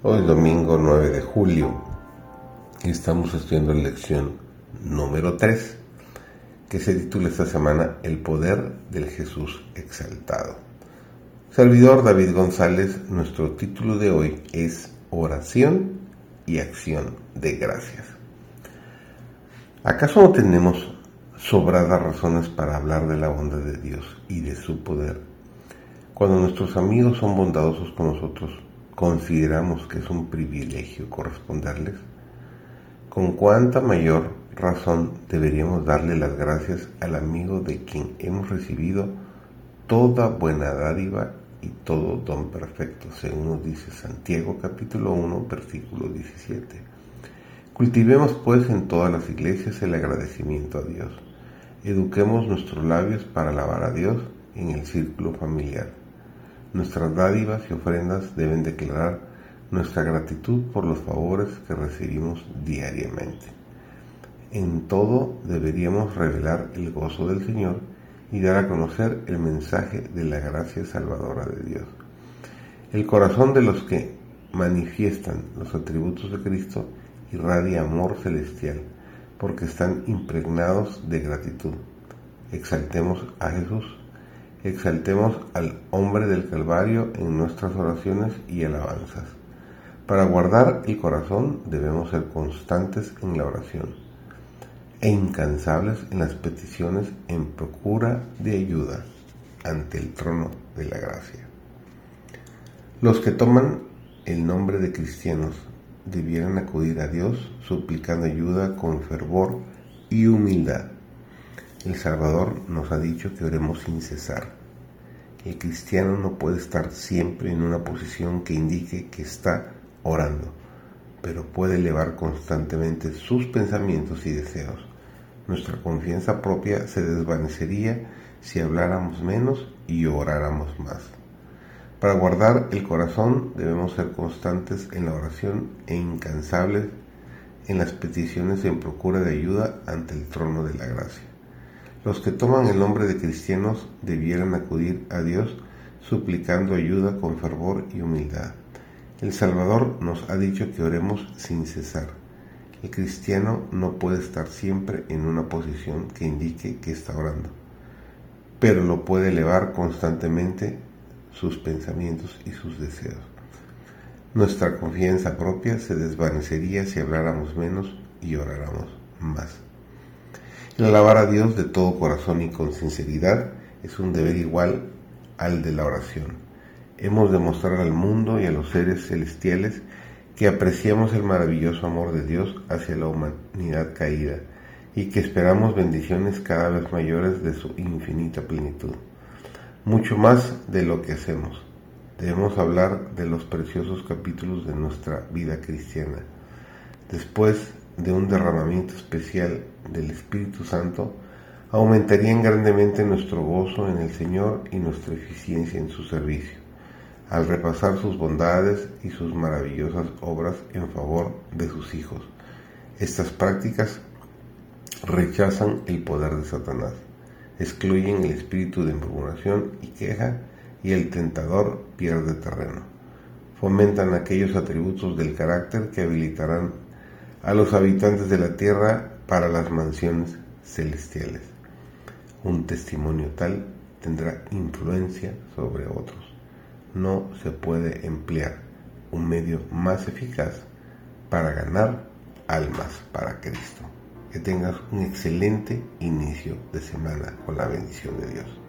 Hoy domingo 9 de julio estamos estudiando la lección número 3 que se titula esta semana El poder del Jesús exaltado. Servidor David González, nuestro título de hoy es Oración y acción de gracias. ¿Acaso no tenemos sobradas razones para hablar de la bondad de Dios y de su poder? Cuando nuestros amigos son bondadosos con nosotros, consideramos que es un privilegio corresponderles, con cuánta mayor razón deberíamos darle las gracias al amigo de quien hemos recibido toda buena dádiva y todo don perfecto, según nos dice Santiago capítulo 1, versículo 17. Cultivemos pues en todas las iglesias el agradecimiento a Dios. Eduquemos nuestros labios para alabar a Dios en el círculo familiar Nuestras dádivas y ofrendas deben declarar nuestra gratitud por los favores que recibimos diariamente. En todo deberíamos revelar el gozo del Señor y dar a conocer el mensaje de la gracia salvadora de Dios. El corazón de los que manifiestan los atributos de Cristo irradia amor celestial porque están impregnados de gratitud. Exaltemos a Jesús exaltemos al hombre del Calvario en nuestras oraciones y alabanzas. Para guardar el corazón debemos ser constantes en la oración e incansables en las peticiones en procura de ayuda ante el trono de la gracia. Los que toman el nombre de cristianos debieran acudir a Dios suplicando ayuda con fervor y humildad el Salvador nos ha dicho que oremos sin cesar. El cristiano no puede estar siempre en una posición que indique que está orando, pero puede elevar constantemente sus pensamientos y deseos. Nuestra confianza propia se desvanecería si habláramos menos y oráramos más. Para guardar el corazón debemos ser constantes en la oración e incansables en las peticiones en procura de ayuda ante el trono de la gracia. Los que toman el nombre de cristianos debieran acudir a Dios suplicando ayuda con fervor y humildad. El Salvador nos ha dicho que oremos sin cesar. El cristiano no puede estar siempre en una posición que indique que está orando, pero lo puede elevar constantemente sus pensamientos y sus deseos. Nuestra confianza propia se desvanecería si habláramos menos y oráramos más. Alabar a Dios de todo corazón y con sinceridad es un deber igual al de la oración. Hemos de mostrar al mundo y a los seres celestiales que apreciamos el maravilloso amor de Dios hacia la humanidad caída y que esperamos bendiciones cada vez mayores de su infinita plenitud. Mucho más de lo que hacemos. Debemos hablar de los preciosos capítulos de nuestra vida cristiana. Después de un derramamiento especial del Espíritu Santo, aumentarían grandemente nuestro gozo en el Señor y nuestra eficiencia en su servicio, al repasar sus bondades y sus maravillosas obras en favor de sus hijos. Estas prácticas rechazan el poder de Satanás, excluyen el espíritu de murmuración y queja y el tentador pierde terreno. Fomentan aquellos atributos del carácter que habilitarán a los habitantes de la tierra para las mansiones celestiales. Un testimonio tal tendrá influencia sobre otros. No se puede emplear un medio más eficaz para ganar almas para Cristo. Que tengas un excelente inicio de semana con la bendición de Dios.